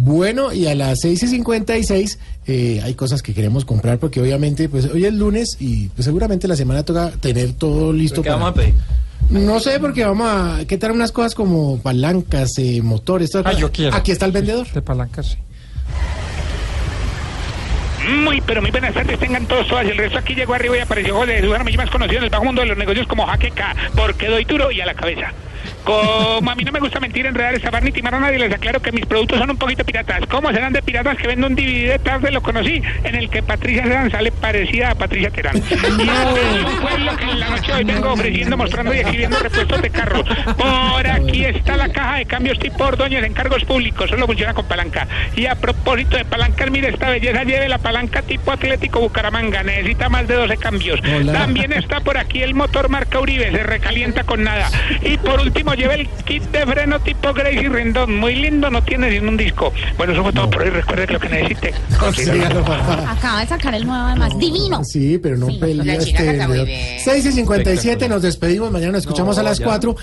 Bueno, y a las 6 y 56 eh, hay cosas que queremos comprar porque obviamente pues hoy es lunes y pues, seguramente la semana toca tener todo listo ¿Qué para... vamos a pedir? No sé, porque vamos a... ¿Qué tal unas cosas como palancas, eh, motores? todas Ah, cosas? yo quiero. Aquí está el vendedor. De palanca, sí. Muy, pero muy buenas tardes, tengan todos, todas. El resto aquí llegó arriba y apareció José Eduardo, más conocido en el bajo mundo de los negocios como Jaqueca, porque doy duro y a la cabeza. Como a mí no me gusta mentir, enredar, estafar ni timar a nadie, les aclaro que mis productos son un poquito piratas. ¿Cómo serán de piratas que vendo un DVD de tarde? Lo conocí, en el que Patricia Terán sale parecida a Patricia Terán. Y fue lo que en la noche hoy vengo ofreciendo, mostrando y exhibiendo repuestos de carro. Por aquí está la caja de cambios tipo Ordóñez en cargos públicos, solo funciona con palanca. Y a propósito de palancas, mire esta belleza, lleve la palanca tipo Atlético Bucaramanga, necesita más de 12 cambios. Hola. También está por aquí el motor marca Uribe, se recalienta con nada. Y por último lleva el kit de freno tipo Gracie Rendón, muy lindo, no tiene ni un disco. Bueno, eso fue todo por hoy, recuerde que lo que necesite. Consígalo, papá. Acaba de sacar el nuevo además. Divino. Sí, pero no pelea la este muy vendedor. bien. 6 y 57 nos despedimos. Mañana nos escuchamos No, a las ya. 4.